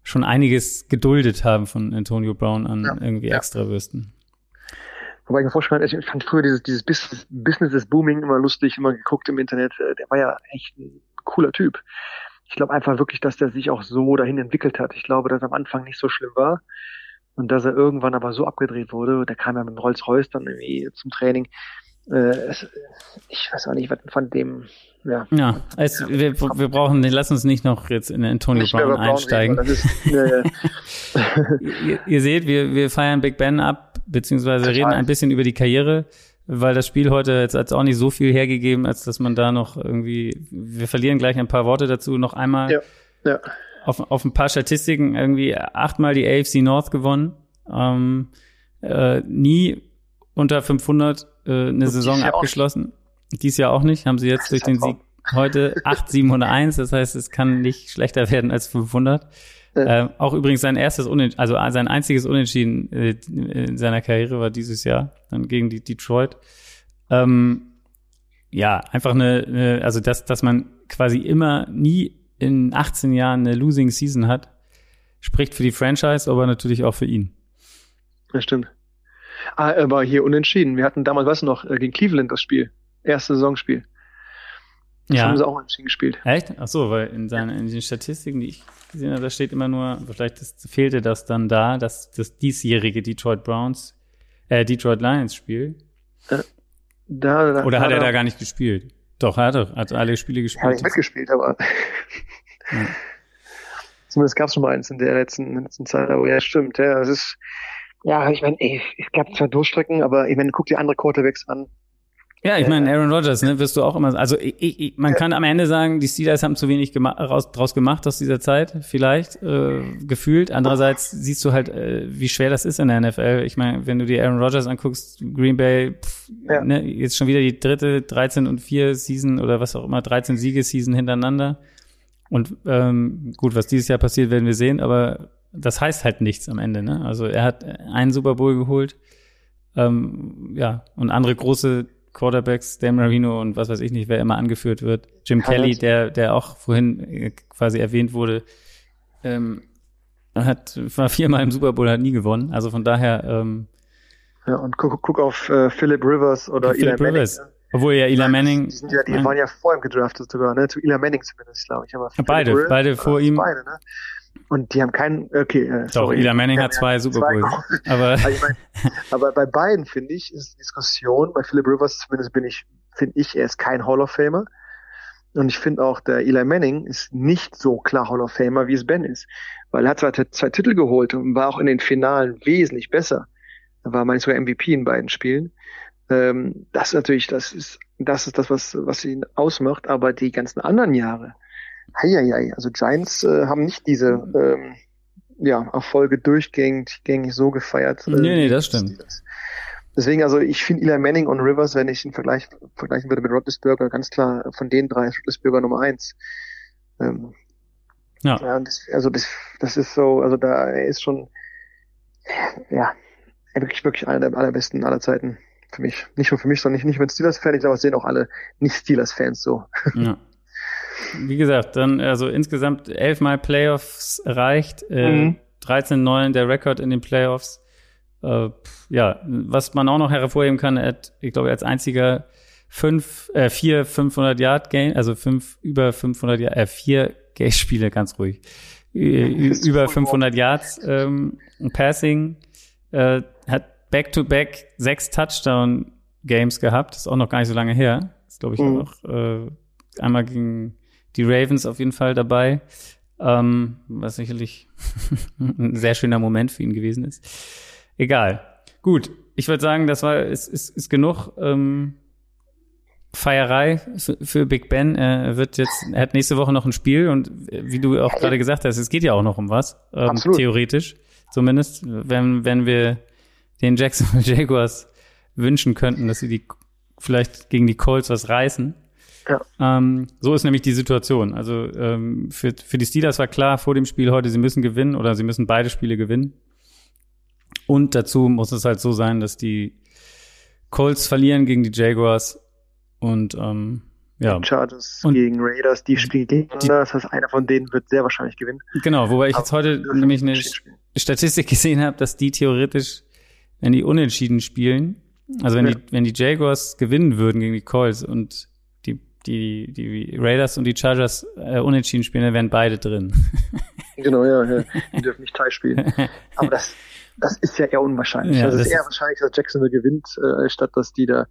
schon einiges geduldet haben von Antonio Brown an ja, irgendwie ja. Extrawürsten. Wobei ich mir vorstellen ich fand früher dieses, dieses Business, Business is Booming immer lustig, immer geguckt im Internet. Äh, der war ja echt ein cooler Typ. Ich glaube einfach wirklich, dass der sich auch so dahin entwickelt hat. Ich glaube, dass am Anfang nicht so schlimm war und dass er irgendwann aber so abgedreht wurde. Der kam ja mit Rolls-Royce dann irgendwie zum Training. Äh, ich weiß auch nicht, was von dem ja. Ja, es, ja. Wir, wir brauchen, lass uns nicht noch jetzt in Antonio nicht Brown einsteigen. Reden, ist, ihr, ihr, seht, wir, wir feiern Big Ben ab beziehungsweise Total. reden ein bisschen über die Karriere, weil das Spiel heute jetzt hat auch nicht so viel hergegeben, als dass man da noch irgendwie, wir verlieren gleich ein paar Worte dazu, noch einmal ja, ja. Auf, auf ein paar Statistiken irgendwie achtmal die AFC North gewonnen, ähm, äh, nie unter 500 äh, eine Saison abgeschlossen. Dies Jahr auch nicht, haben sie jetzt durch den Sieg heute 8 701, das heißt, es kann nicht schlechter werden als 500. Äh, auch übrigens sein erstes Unentschieden, also sein einziges Unentschieden äh, in seiner Karriere war dieses Jahr, dann gegen die Detroit. Ähm, ja, einfach eine, eine, also dass, dass man quasi immer nie in 18 Jahren eine Losing Season hat, spricht für die Franchise, aber natürlich auch für ihn. Das stimmt. Ah, aber hier unentschieden. Wir hatten damals, was noch, äh, gegen Cleveland das Spiel. Erste Saisonspiel. Das Ja. haben sie auch unentschieden gespielt. Echt? Ach so, weil in, seinen, in den Statistiken, die ich gesehen habe, da steht immer nur, vielleicht ist, fehlte das dann da, dass das diesjährige Detroit Browns, äh, Detroit Lions Spiel. Da, da, Oder hat er da gar nicht gespielt? Doch, er hat doch, hat alle Spiele gespielt. nicht mitgespielt, aber Ja. zumindest gab es schon mal eins in der letzten, letzten Zeit. Aber ja, stimmt. Ja, es ist, ja, ich meine, es gab zwar Durchstrecken, aber ich meine, guck dir andere Quarterbacks an. Ja, ich meine, Aaron Rodgers, ne, wirst du auch immer, also ich, ich, man kann am Ende sagen, die Steelers haben zu wenig gema raus, draus gemacht aus dieser Zeit, vielleicht, äh, gefühlt. Andererseits siehst du halt, äh, wie schwer das ist in der NFL. Ich meine, wenn du dir Aaron Rodgers anguckst, Green Bay, pff, Ja. ne, jetzt schon wieder die dritte 13 und 4 Season oder was auch immer, 13 Siegesseason hintereinander. Und ähm, gut, was dieses Jahr passiert, werden wir sehen, aber das heißt halt nichts am Ende, ne? Also er hat einen Super Bowl geholt, ähm, ja, und andere große Quarterbacks, Dan Marino und was weiß ich nicht, wer immer angeführt wird. Jim Kann Kelly, das- der, der auch vorhin äh, quasi erwähnt wurde, ähm, hat, war viermal im Super Bowl, hat nie gewonnen. Also von daher, ähm, Ja, und guck, guck auf äh, Philip Rivers oder Philip Eli Rivers. Manning. ne? obwohl ja Eli Manning, Die, sind ja, die waren ja vor ihm gedraftet sogar, ne? Zu Eli Manning zumindest, glaube ich. Aber beide, Rivers, beide äh, vor ihm. Beide, ne? Und die haben keinen, okay, äh, Doch, sorry. Eli Manning Die hat zwei Super Bowls. Aber Aber, ich mein, aber bei beiden finde ich, ist die Diskussion, bei Philip Rivers zumindest bin ich, finde ich, er ist kein Hall of Famer. Und ich finde auch, der Eli Manning ist nicht so klar Hall of Famer, wie es Ben ist. Weil er hat zwar zwei Titel geholt und war auch in den Finalen wesentlich besser. Er war manchmal sogar MVP in beiden Spielen. Ähm, das ist natürlich, das ist, das ist das, was, was ihn ausmacht. Aber die ganzen anderen Jahre, heieiei, also Giants äh, haben nicht diese, ähm, ja, Erfolge durchgängig gängig so gefeiert. äh, Nee, nee, das stimmt. Deswegen, also ich finde Eli Manning und Rivers, wenn ich ihn vergleich, vergleichen würde mit Roethlisberger, ganz klar von den drei ist Roethlisberger Nummer eins. Ähm, Ja. ja das, also das, das ist so, also da ist schon, ja, wirklich, wirklich einer der allerbesten aller Zeiten für mich. Nicht nur für mich, sondern nicht, nicht mit Steelers-Fan, ich glaube, das sehen auch alle Nicht-Steelers-Fans so. Ja. Wie gesagt, dann also insgesamt elfmal Playoffs erreicht, äh, Mhm. 13-9 der Rekord in den Playoffs. Äh, ja, was man auch noch hervorheben kann, er hat, ich glaube, als einziger fünf, äh, vier 500 Yard Game, also fünf über 500 Yard, äh, vier Spiele, ganz ruhig, über 500 Yards ähm, Passing, äh, hat back-to-back sechs Touchdown Games gehabt, ist auch noch gar nicht so lange her, ist glaube ich Mhm. auch äh, einmal gegen die Ravens auf jeden Fall dabei, ähm, was sicherlich ein sehr schöner Moment für ihn gewesen ist. Egal. Gut, ich würde sagen, das war ist, ist, ist genug ähm, Feierei für, für Big Ben. Er wird jetzt, er hat nächste Woche noch ein Spiel und äh, wie du auch gerade gesagt hast, es geht ja auch noch um was, ähm, Absolut. theoretisch zumindest, wenn wenn wir den Jacksonville Jaguars wünschen könnten, dass sie die vielleicht gegen die Colts was reißen. Ja. Ähm, so ist nämlich die Situation. Also ähm, für, für die Steelers war klar vor dem Spiel heute, sie müssen gewinnen oder sie müssen beide Spiele gewinnen. Und dazu muss es halt so sein, dass die Colts verlieren gegen die Jaguars und ähm, ja, Chargers Und- gegen Raiders, die spielen gegeneinander. Das heißt, einer von denen wird sehr wahrscheinlich gewinnen. genau. Wobei ich jetzt heute nämlich eine. Statistik gesehen habe, dass die theoretisch, wenn die unentschieden spielen, also wenn Ja. die wenn die Jaguars gewinnen würden gegen die Colts und die die Raiders und die Chargers äh, unentschieden spielen, dann wären beide drin. Genau, ja, ja. Die dürfen nicht Teil spielen. Aber das, das ist ja eher unwahrscheinlich. Ja, also es ist eher ist- wahrscheinlich, dass Jacksonville gewinnt, äh, statt dass die da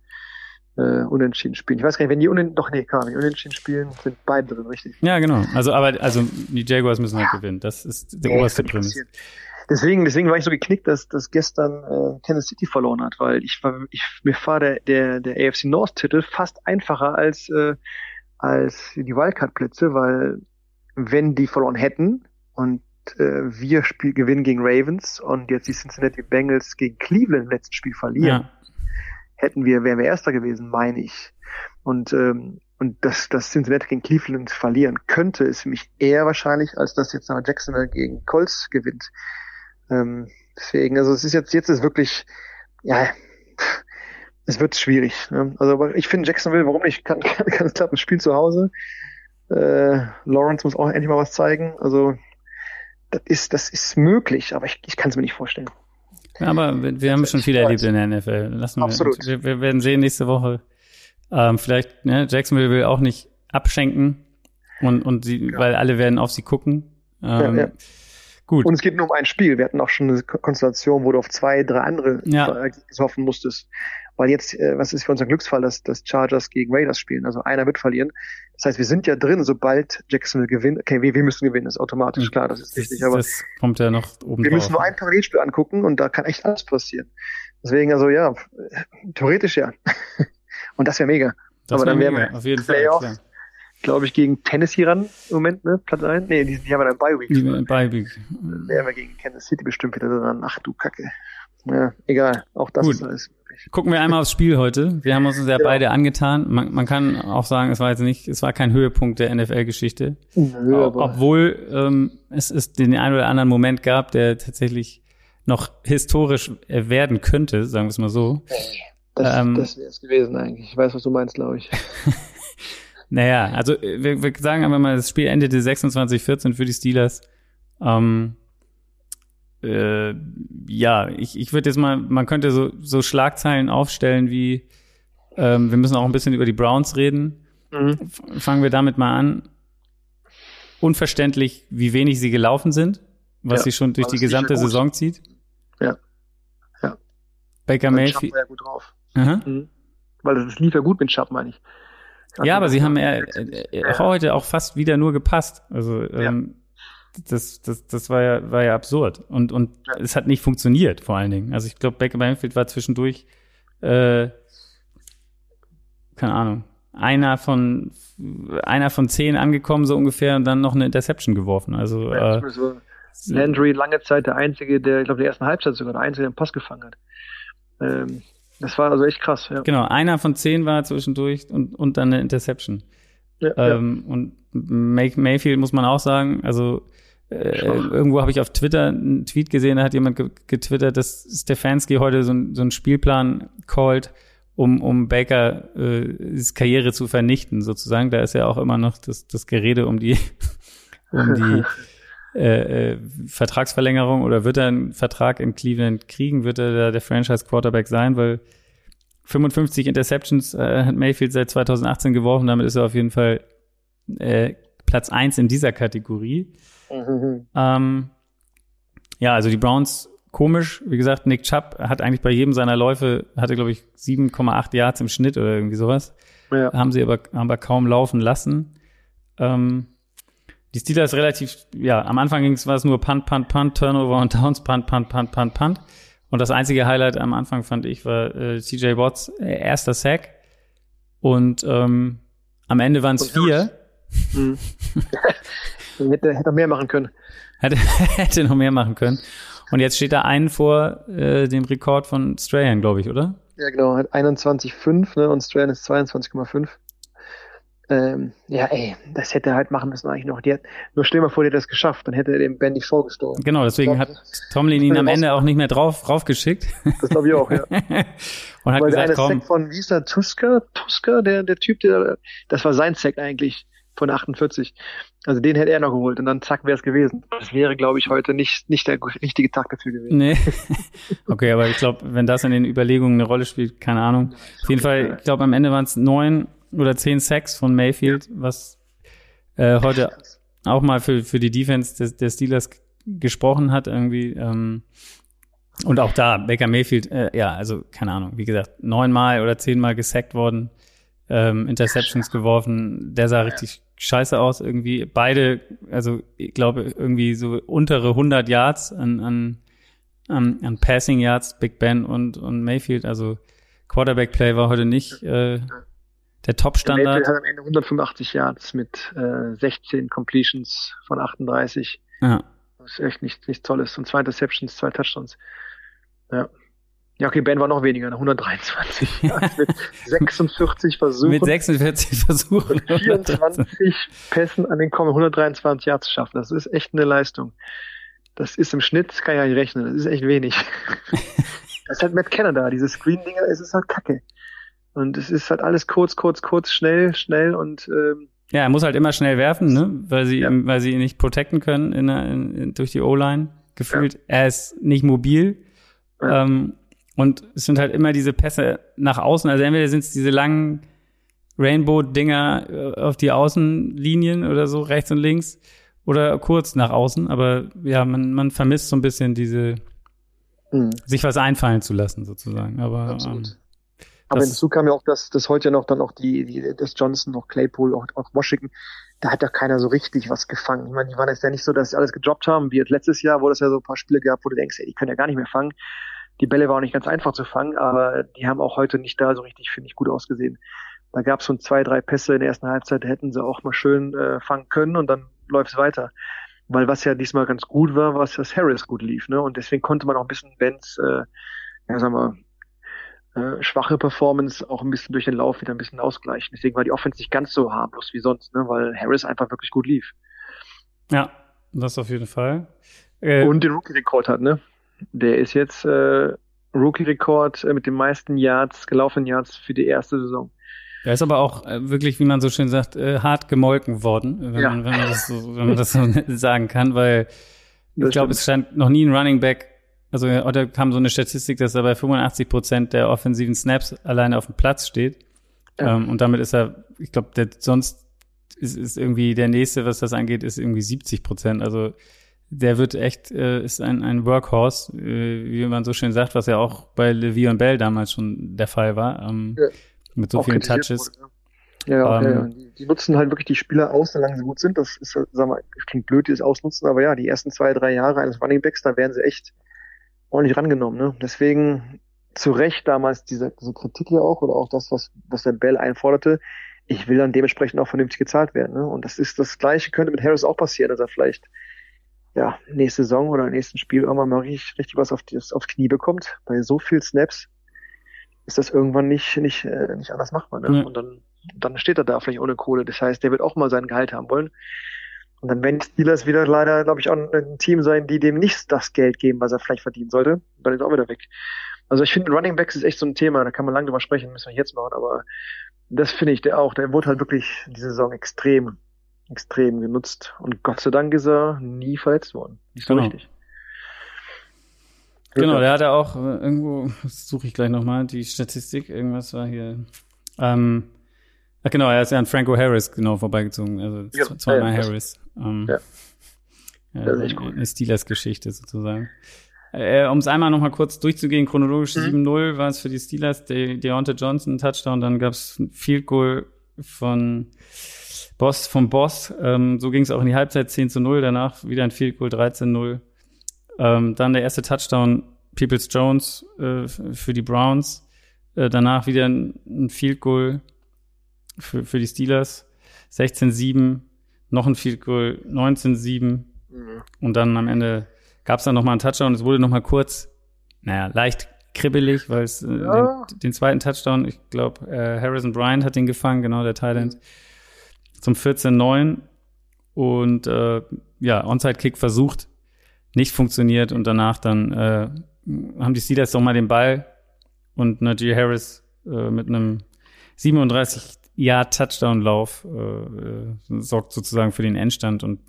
äh, unentschieden spielen. Ich weiß gar nicht, wenn die unentschieden, doch nee, klar, die unentschieden spielen, sind beide drin, richtig. Ja, genau. Also aber also die Jaguars müssen halt gewinnen. Das ist der Nee, oberste das Deswegen, deswegen war ich so geknickt, dass, dass gestern äh, Kansas City verloren hat, weil ich ich, mir war der, der, der AFC North Titel fast einfacher als, äh, als die Wildcard-Plätze, weil wenn die verloren hätten und äh, wir Spiel gewinnen gegen Ravens und jetzt die Cincinnati Bengals gegen Cleveland im letzten Spiel verlieren, Ja. hätten wir, wären wir Erster gewesen, meine ich. Und, ähm, und dass, dass Cincinnati gegen Cleveland verlieren könnte, ist für mich eher wahrscheinlich, als dass jetzt noch Jacksonville gegen Colts gewinnt. Ähm, deswegen, also es ist jetzt, jetzt ist wirklich, ja, es wird schwierig. Ne? Also aber ich finde Jacksonville, warum nicht, kann, kann, kann es klappen, Spiel zu Hause. Äh, Lawrence muss auch endlich mal was zeigen. Also das ist, das ist möglich, aber ich, ich kann es mir nicht vorstellen. aber wir, wir haben schon viel erlebt in der NFL. Lassen wir, Absolut. Wir, wir werden sehen nächste Woche. Ähm, vielleicht, ne, Jacksonville will auch nicht abschenken und, und sie, Ja. weil alle werden auf sie gucken. Ähm, Ja, ja. Gut. Und es geht nur um ein Spiel. Wir hatten auch schon eine Ko- Konstellation, wo du auf zwei, drei andere Ja. Ergebnisse hoffen musstest. Weil jetzt, äh, was ist für unseren Glücksfall, dass, dass Chargers gegen Raiders spielen? Also einer wird verlieren. Das heißt, wir sind ja drin, sobald Jacksonville gewinnt. Okay, wir, wir müssen gewinnen, ist automatisch klar, das ist richtig. Aber das kommt ja noch oben wir drauf. müssen nur ein Parallelspiel angucken und da kann echt alles passieren. Deswegen, also ja, theoretisch ja. und das wäre mega. das aber dann wär wären mega, wir auf jeden Fall. Playoffs. Glaube ich, gegen Tennessee ran im Moment, ne? Platz 1. Nee, die, die haben wir dann bei Week. Liebe Beiweg. wären wir gegen Kansas City bestimmt wieder dran. Ach du Kacke. Ja, egal. Auch das Gut. ist alles möglich. Gucken wir einmal aufs Spiel heute. Wir haben uns ja Ja. beide angetan. Man, man kann auch sagen, es war jetzt nicht, es war kein Höhepunkt der NFL-Geschichte. Obwohl ähm, es, es den einen oder anderen Moment gab, der tatsächlich noch historisch werden könnte, sagen wir es mal so. das, ähm, das wäre es gewesen eigentlich. Ich weiß, was du meinst, glaube ich. Naja, also äh, wir, wir sagen einfach mal, das Spiel endete 26-14 für die Steelers. Ähm, äh, ja, ich, ich würde jetzt mal, man könnte so, so Schlagzeilen aufstellen wie, ähm, wir müssen auch ein bisschen über die Browns reden. Mhm. Fangen wir damit mal an. Unverständlich, wie wenig sie gelaufen sind, was Ja, sie schon durch die gesamte ja gut. Saison zieht. Ja. Ja. Baker Mayfield. Ja gut drauf. Mhm. Weil das lief ja gut mit Schapp, meine ich. Ja, aber sie haben ja äh, äh, heute auch fast wieder nur gepasst. Also ähm, das, das, das war ja, war ja absurd. Und, und Ja. es hat nicht funktioniert, vor allen Dingen. Also ich glaube, Baker Mayfield war zwischendurch, äh, keine Ahnung, einer von einer von zehn angekommen, so ungefähr, und dann noch eine Interception geworfen. Also Ja, äh, war Landry lange Zeit der Einzige, der, ich glaube, der ersten Halbzeit sogar der Einzige, der einen Pass gefangen hat. Ähm, das war also echt krass, ja. genau, einer von zehn war zwischendurch und, und dann eine Interception. ja, ja. Ähm, und May Mayfield muss man auch sagen, also äh, irgendwo habe ich auf Twitter einen Tweet gesehen, da hat jemand ge getwittert, dass Stefanski heute so, ein- so einen Spielplan called, um, um Baker äh, Karriere zu vernichten, sozusagen. Da ist ja auch immer noch das, das Gerede um die, um die äh, äh, Vertragsverlängerung oder wird er einen Vertrag in Cleveland kriegen, wird er da der Franchise Quarterback sein, weil 55 Interceptions äh, hat Mayfield seit 2018 geworfen, damit ist er auf jeden Fall äh, Platz eins in dieser Kategorie. Mhm. Ähm, ja, also die Browns komisch, wie gesagt, Nick Chubb hat eigentlich bei jedem seiner Läufe, hatte glaube ich 7,8 Yards im Schnitt oder irgendwie sowas. ja. Haben sie aber, aber kaum laufen lassen. Ähm, die Steelers relativ, ja, am Anfang ging es, war es nur Punt, Punt, Punt, Turnover und Downs, Punt, Punt, Punt, Punt, Punt. Und das einzige Highlight am Anfang fand ich war äh, CJ Watts äh, erster Sack. Und ähm, am Ende waren es vier. Mhm. hätte, hätte er mehr machen können. Hätte, hätte noch mehr machen können. Und jetzt steht da einen vor äh, dem Rekord von Strahan, glaube ich, oder? Ja, genau, hat 21,5 ne, und Strahan ist 22,5. Ähm, ja, ey, das hätte er halt machen müssen eigentlich noch. Die hat, nur stell dir mal vor, der hätte das geschafft, dann hätte er dem Ben nicht vorgestorben. Genau, deswegen hat Tomlin ihn am Ende auch nicht mehr drauf raufgeschickt. Das glaube ich auch, ja. Und hat Weil der gesagt, eine komm, Sack von, der, Tusker? Tusker, der, der Typ, der, das war sein Sack eigentlich von 48. Also den hätte er noch geholt und dann zack wäre es gewesen. Das wäre, glaube ich, heute nicht, nicht der richtige Tag dafür gewesen. Nee. Okay, aber ich glaube, wenn das in den Überlegungen eine Rolle spielt, keine Ahnung. Auf jeden Fall, ich glaube, am Ende waren es neun oder zehn Sacks von Mayfield, was äh, heute auch mal für, für die Defense des, der Steelers gesprochen hat irgendwie. Ähm, und auch da, Baker Mayfield, äh, ja, also keine Ahnung, wie gesagt, neunmal oder zehnmal gesackt worden, ähm, Interceptions geworfen, der sah richtig scheiße aus irgendwie. Beide, also ich glaube irgendwie so untere 100 Yards an, an, an, an Passing Yards, Big Ben und, und Mayfield, also Quarterback Play war heute nicht äh, der Der Top-Standard. Mayfield hat am Ende 185 Yards mit äh, 16 Completions von 38. Ja. Das ist echt nichts nichts Tolles. Und zwei Interceptions, zwei Touchdowns. Ja. Ja, okay, Ben war noch weniger, ne? 123 Yards mit 46 Versuchen. Mit 46 Versuchen. 24 Pässen an den Kommen 123 Yards zu schaffen. Das ist echt eine Leistung. Das ist im Schnitt, das kann ich ja nicht rechnen, das ist echt wenig. das ist halt Matt Canada, diese Screen-Dinger, es ist halt kacke. Und es ist halt alles kurz, kurz, kurz, schnell, schnell und ähm, Ja, er muss halt immer schnell werfen, ne? Weil sie, Ja. weil sie ihn nicht protecten können in, in, in, durch die O-Line. Gefühlt, er ist nicht mobil. Ja. Ähm, und es sind halt immer diese Pässe nach außen. Also entweder sind es diese langen Rainbow-Dinger äh, auf die Außenlinien oder so, rechts und links, oder kurz nach außen. Aber ja, man, man vermisst so ein bisschen diese, mhm. sich was einfallen zu lassen, sozusagen. Aber Absolut. Ähm, aber hinzu kam ja auch, dass, dass heute noch dann auch die, die das Johnson, noch Claypool, auch, auch Washington, da hat ja keiner so richtig was gefangen. Ich meine, die waren jetzt ja nicht so, dass sie alles gedroppt haben, wie jetzt letztes Jahr, wo das ja so ein paar Spiele gab, wo du denkst, ey, die können ja gar nicht mehr fangen. Die Bälle waren auch nicht ganz einfach zu fangen, aber die haben auch heute nicht da so richtig, finde ich, gut ausgesehen. Da gab es schon zwei, drei Pässe in der ersten Halbzeit, hätten sie auch mal schön äh, fangen können und dann läuft es weiter. Weil was ja diesmal ganz gut war, was dass Harris gut lief, ne? Und deswegen konnte man auch ein bisschen Benz, äh, ja, sagen wir, äh, schwache Performance auch ein bisschen durch den Lauf wieder ein bisschen ausgleichen. Deswegen war die Offense nicht ganz so harmlos wie sonst, ne? weil Harris einfach wirklich gut lief. Ja, das auf jeden Fall. Äh, Und den Rookie-Rekord hat, ne? Der ist jetzt äh, Rookie-Rekord äh, mit den meisten Yards, gelaufenen Yards für die erste Saison. Er ist aber auch äh, wirklich, wie man so schön sagt, hart gemolken worden, wenn, ja. man, wenn, man, das so, wenn man das so sagen kann, weil ich glaube, es stand noch nie ein Running Back, also heute kam so eine Statistik, dass er bei 85 Prozent der offensiven Snaps alleine auf dem Platz steht. Ja. Ähm, und damit ist er, ich glaube, der sonst ist, ist irgendwie der nächste, was das angeht, ist irgendwie 70 Prozent. Also der wird echt, äh, ist ein, ein Workhorse, äh, wie man so schön sagt, was ja auch bei Le'Veon Bell damals schon der Fall war, ähm, ja. mit so auch vielen Touches. Wurde, ja, ja, ähm, die, die, nutzen halt wirklich die Spieler aus, solange sie gut sind. Das ist, sag mal, klingt blöd, dieses Ausnutzen, aber ja, die ersten zwei, drei Jahre eines Running Backs, da werden sie echt ordentlich rangenommen. Ne? Deswegen zu Recht damals diese, diese Kritik ja auch oder auch das, was, was der Bell einforderte. Ich will dann dementsprechend auch vernünftig gezahlt werden. Ne? Und das ist das Gleiche, könnte mit Harris auch passieren, dass er vielleicht ja, nächste Saison oder nächsten Spiel irgendwann mal richtig, richtig was auf das, aufs Knie bekommt. Bei so viel Snaps ist das irgendwann nicht, nicht, äh, nicht anders machbar. Ne? Mhm. Und dann, dann steht er da vielleicht ohne Kohle. Das heißt, der wird auch mal sein Gehalt haben wollen. Und dann werden die Steelers wieder leider, glaube ich, auch ein Team sein, die dem nicht das Geld geben, was er vielleicht verdienen sollte. Dann ist er auch wieder weg. Also ich finde, Running Backs ist echt so ein Thema, da kann man lange drüber sprechen, müssen wir jetzt machen, aber das finde ich der auch. Der wurde halt wirklich diese Saison extrem extrem genutzt. Und Gott sei Dank ist er nie verletzt worden. Nicht so genau. richtig. Genau, der hatte auch äh, irgendwo, suche ich gleich nochmal, die Statistik, irgendwas war hier. Ähm, ach genau, er ist ja an Franco Harris genau vorbeigezogen, also ja, zweimal ja, Harris. Ähm, ja. ja. Das ist echt cool. Eine Steelers-Geschichte sozusagen. Äh, um es einmal nochmal kurz durchzugehen, chronologisch mhm. 7-0 war es für die Steelers, De Deontay Johnson Touchdown, dann gab es ein Field Goal von Boss vom Boss. Ähm, so ging es auch in die Halbzeit 10 zu 0, danach wieder ein Field Goal 13-0. Ähm, dann der erste Touchdown Peoples Jones äh, für die Browns. Äh, danach wieder ein Field Goal für, für die Steelers. 16-7, noch ein Field Goal 19-7. Mhm. Und dann am Ende gab es dann noch mal einen Touchdown. Es wurde noch mal kurz, naja, leicht kribbelig, weil es äh, ja. den, den, zweiten Touchdown, ich glaube, äh, Harrison Bryant hat den gefangen, genau, der Thailand. Mhm zum 14-9 und äh, ja, Onside-Kick versucht, nicht funktioniert und danach dann äh, haben die Steelers doch mal den Ball und Najee Harris äh, mit einem 37 Jahr Touchdown-Lauf äh, äh, sorgt sozusagen für den Endstand und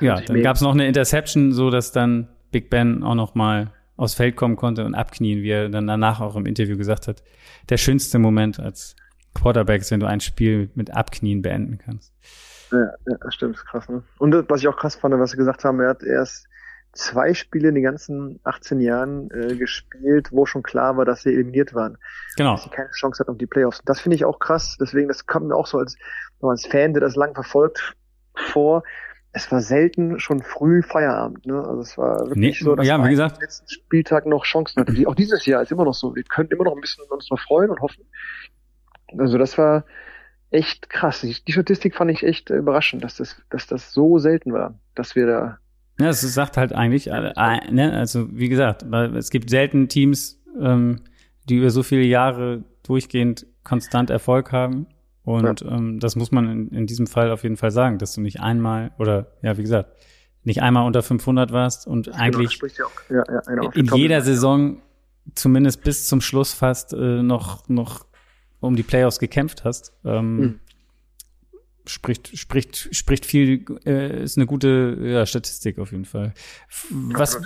ja, dann gab es noch eine Interception, so dass dann Big Ben auch noch mal aufs Feld kommen konnte und abknien, wie er dann danach auch im Interview gesagt hat. Der schönste Moment als Quarterbacks, wenn du ein Spiel mit Abknien beenden kannst. Ja, ja stimmt, ist krass. Ne? Und was ich auch krass fand, was sie gesagt haben, er hat erst zwei Spiele in den ganzen 18 Jahren äh, gespielt, wo schon klar war, dass sie eliminiert waren. Genau. Dass sie keine Chance hatten um die Playoffs. Das finde ich auch krass. Deswegen, das kommt mir auch so als, als Fan, der das lang verfolgt, vor. Es war selten schon früh Feierabend. Ne? Also es war wirklich nee, so, dass ja, wie gesagt, letzten Spieltag noch Chancen hatte. Auch dieses Jahr ist immer noch so. Wir können immer noch ein bisschen uns noch freuen und hoffen. Also das war echt krass. Die Statistik fand ich echt überraschend, dass das, dass das so selten war, dass wir da. Ja, es sagt halt eigentlich, äh, äh, ne, also wie gesagt, es gibt selten Teams, ähm, die über so viele Jahre durchgehend konstant Erfolg haben. Und ja. ähm, das muss man in, in diesem Fall auf jeden Fall sagen, dass du nicht einmal oder ja, wie gesagt, nicht einmal unter 500 warst und genau, eigentlich ja ja, in jeder Saison zumindest bis zum Schluss fast äh, noch noch um die Playoffs gekämpft hast. Ähm, mhm. Spricht, spricht, spricht viel, äh, ist eine gute ja, Statistik auf jeden Fall. Was,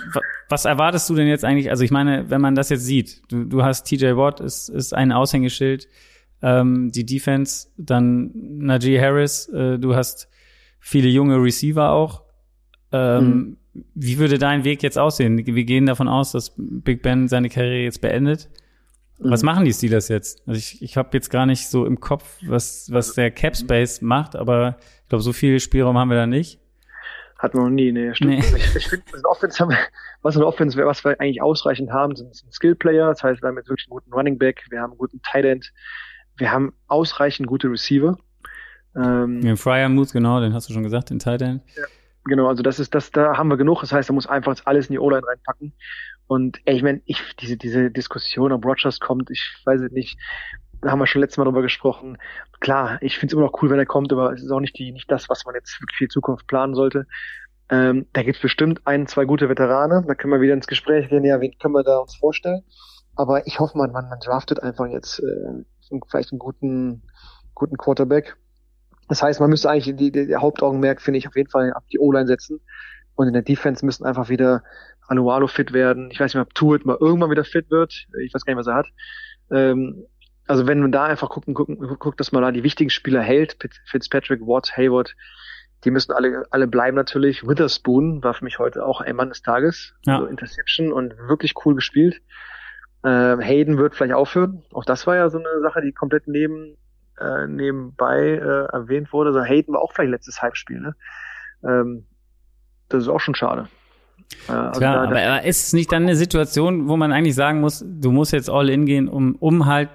was erwartest du denn jetzt eigentlich? Also ich meine, wenn man das jetzt sieht, du, du hast TJ Watt, ist, ist ein Aushängeschild, ähm, die Defense, dann Najee Harris, äh, du hast viele junge Receiver auch. Ähm, mhm. Wie würde dein Weg jetzt aussehen? Wir gehen davon aus, dass Big Ben seine Karriere jetzt beendet. Was mhm. machen die Steelers jetzt? Also ich, ich habe jetzt gar nicht so im Kopf, was, was der Cap Space macht, aber ich glaube, so viel Spielraum haben wir da nicht. Hatten wir noch nie, nee, stimmt. Nee. Ich, ich finde, Offense wir, was eine Offense wäre, was wir eigentlich ausreichend haben, sind, sind Skill-Player. Das heißt, wir haben jetzt wirklich einen guten Running Back, wir haben einen guten Tight End, wir haben ausreichend gute Receiver. Ähm, ja, Fryer Mood, genau, den hast du schon gesagt, den Tight End. Ja, genau, also das ist, das, da haben wir genug. Das heißt, da muss einfach alles in die O-Line reinpacken. Und ey, ich meine, ich, diese, diese Diskussion, ob Rogers kommt, ich weiß es nicht, da haben wir schon letztes Mal drüber gesprochen. Klar, ich finde es immer noch cool, wenn er kommt, aber es ist auch nicht die, nicht das, was man jetzt wirklich für die Zukunft planen sollte. Ähm, da gibt's bestimmt ein, zwei gute Veteranen. Da können wir wieder ins Gespräch gehen, ja, wen können wir da uns vorstellen? Aber ich hoffe, man, man, man draftet einfach jetzt äh, vielleicht einen guten, guten Quarterback. Das heißt, man müsste eigentlich die, die, der Hauptaugenmerk, finde ich, auf jeden Fall auf die O-Line setzen. Und in der Defense müssen einfach wieder Anualo fit werden. Ich weiß nicht, ob Tuit mal irgendwann wieder fit wird. Ich weiß gar nicht, was er hat. Ähm, also wenn man da einfach gucken, gucken, guckt, dass man da die wichtigen Spieler hält, Fitzpatrick, Watt, Hayward, die müssen alle, alle bleiben natürlich. Witherspoon war für mich heute auch ein Mann des Tages. Ja. Also Interception und wirklich cool gespielt. Ähm, Hayden wird vielleicht aufhören. Auch das war ja so eine Sache, die komplett neben, äh, nebenbei äh, erwähnt wurde. Also Hayden war auch vielleicht letztes Halbspiel. Ne? Ähm, das ist auch schon schade. Also Klar, da, aber ist es nicht dann eine Situation, wo man eigentlich sagen muss, du musst jetzt all in gehen, um, um halt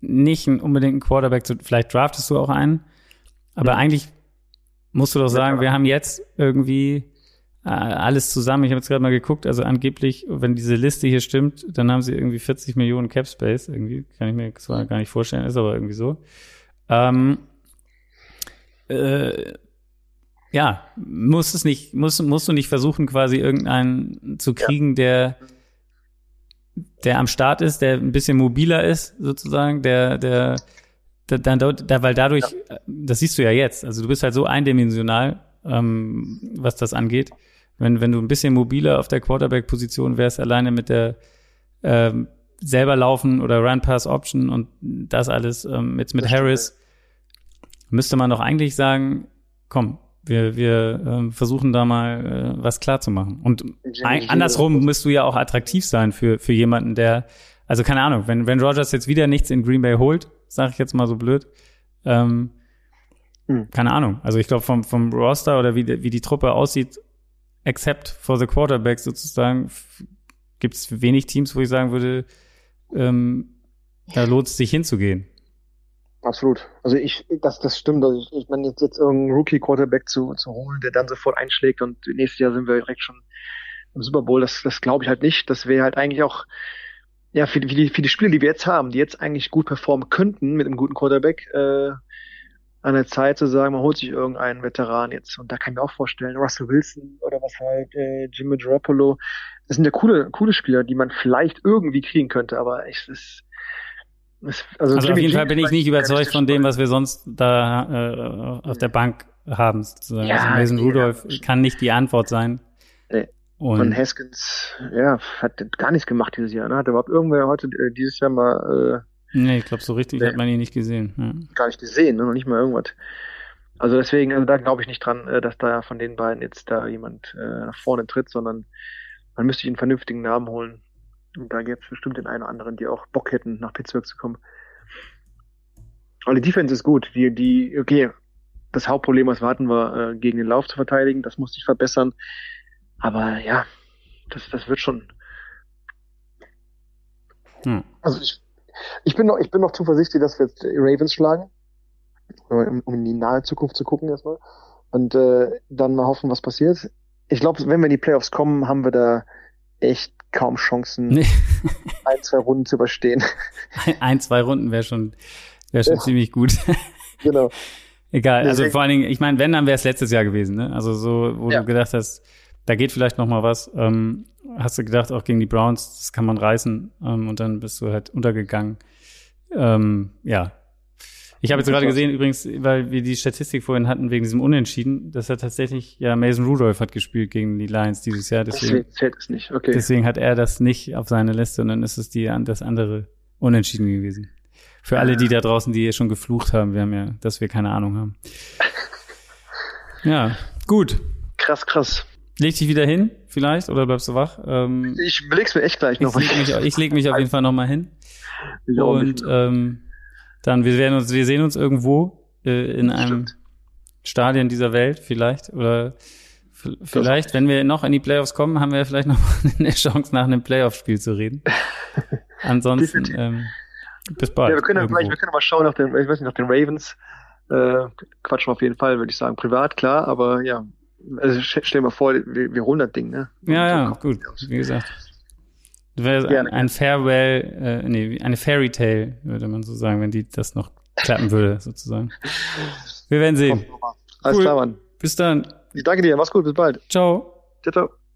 nicht unbedingt einen Quarterback zu, vielleicht draftest du auch einen, aber mhm. eigentlich musst du doch sagen, ja, wir haben jetzt irgendwie äh, alles zusammen. Ich habe jetzt gerade mal geguckt, also angeblich, wenn diese Liste hier stimmt, dann haben sie irgendwie 40 Millionen Cap Space. Irgendwie kann ich mir zwar gar nicht vorstellen, ist aber irgendwie so. Ähm, äh, ja, muss es nicht, muss, musst du nicht versuchen, quasi irgendeinen zu kriegen, ja. der, der am Start ist, der ein bisschen mobiler ist, sozusagen, der, der, der, der, der weil dadurch, ja. das siehst du ja jetzt, also du bist halt so eindimensional, ähm, was das angeht. Wenn, wenn du ein bisschen mobiler auf der Quarterback-Position wärst, alleine mit der ähm, selber laufen oder Run-Pass-Option und das alles ähm, jetzt mit Harris, müsste man doch eigentlich sagen, komm, wir, wir äh, versuchen da mal äh, was klar zu machen. Und ein, andersrum musst du ja auch attraktiv sein für, für jemanden, der, also keine Ahnung, wenn, wenn Rogers jetzt wieder nichts in Green Bay holt, sage ich jetzt mal so blöd, ähm, hm. keine Ahnung. Also ich glaube vom, vom Roster oder wie, wie die Truppe aussieht, except for the quarterback sozusagen, gibt es wenig Teams, wo ich sagen würde, ähm, da lohnt es sich hinzugehen. Absolut. Also ich, das, das stimmt. Also ich, ich meine, jetzt, jetzt irgendeinen Rookie-Quarterback zu, zu holen, der dann sofort einschlägt und nächstes Jahr sind wir direkt schon im Super Bowl, das, das glaube ich halt nicht. Das wäre halt eigentlich auch, ja, für, für, die, für die Spiele, die wir jetzt haben, die jetzt eigentlich gut performen könnten mit einem guten Quarterback, äh, an der Zeit zu sagen, man holt sich irgendeinen Veteran jetzt. Und da kann ich mir auch vorstellen, Russell Wilson oder was halt, äh, Jimmy Garoppolo, das sind ja coole, coole Spieler, die man vielleicht irgendwie kriegen könnte, aber es, also, also auf jeden Fall bin ich nicht überzeugt von dem, was wir sonst da äh, auf der Bank haben. Sozusagen. Ja, also Mason Rudolph ja. kann nicht die Antwort sein. Nee. Und Von Haskins, ja, hat gar nichts gemacht dieses Jahr. Ne? Hat überhaupt irgendwer heute äh, dieses Jahr mal äh, Nee, ich glaube, so richtig nee, hat man ihn nicht gesehen. Ja. Gar nicht gesehen, ne? noch nicht mal irgendwas. Also deswegen, also da glaube ich nicht dran, äh, dass da von den beiden jetzt da jemand äh, nach vorne tritt, sondern man müsste sich einen vernünftigen Namen holen. Und da gäbe es bestimmt den einen oder anderen, die auch Bock hätten, nach Pittsburgh zu kommen. Aber die Defense ist gut. Die, die, okay, das Hauptproblem, was wir hatten, war, äh, gegen den Lauf zu verteidigen. Das musste ich verbessern. Aber ja, das, das wird schon. Hm. Also ich, ich bin noch, ich bin noch zuversichtlich, dass wir jetzt die Ravens schlagen. Um, um in die nahe Zukunft zu gucken erstmal. Und äh, dann mal hoffen, was passiert. Ich glaube, wenn wir in die Playoffs kommen, haben wir da echt kaum Chancen, nee. ein, zwei Runden zu überstehen. Ein, zwei Runden wäre schon, wäre schon ja. ziemlich gut. Genau. Egal, also vor allen Dingen, ich meine, wenn, dann wäre es letztes Jahr gewesen, ne? Also so, wo ja. du gedacht hast, da geht vielleicht noch mal was. Ähm, hast du gedacht, auch gegen die Browns, das kann man reißen ähm, und dann bist du halt untergegangen. Ähm, ja, Ich habe jetzt gerade gesehen, übrigens, weil wir die Statistik vorhin hatten wegen diesem Unentschieden, dass er tatsächlich, ja, Mason Rudolph hat gespielt gegen die Lions dieses Jahr. Deswegen, Deswegen zählt es nicht. Okay. deswegen hat er das nicht auf seine Liste und dann ist es die, das andere Unentschieden gewesen. Für alle, die da draußen, die hier schon geflucht haben, wir haben ja, dass wir keine Ahnung haben. Ja, gut. Krass, krass. Leg dich wieder hin, vielleicht, oder bleibst du wach? Ähm, Ich überleg's mir echt gleich ich noch. leg mich, ich leg mich auf jeden Fall nochmal hin. Ich Und ähm, dann, wir werden uns, wir sehen uns irgendwo äh, in einem Stimmt. Stadion dieser Welt, vielleicht. Oder vielleicht, wenn wir noch in die Playoffs kommen, haben wir vielleicht noch eine Chance, nach einem Playoff-Spiel zu reden. Ansonsten, ähm, bis bald. Ja, wir können ja gleich, wir können mal schauen nach den, ich weiß nicht, nach den Ravens. Äh, quatschen wir auf jeden Fall, würde ich sagen. Privat, klar, aber ja. Also st- stell dir mal vor, wir, wir holen das Ding, ne? Ja, ja, gut, wie gesagt. Das wäre ein Farewell, äh, nee, eine Fairy Tale, würde man so sagen, wenn die das noch klappen würde, sozusagen. Wir werden sehen. Alles Cool. klar, Mann. Bis dann. Ich danke dir, mach's gut, bis bald. Ciao. Ciao, ciao.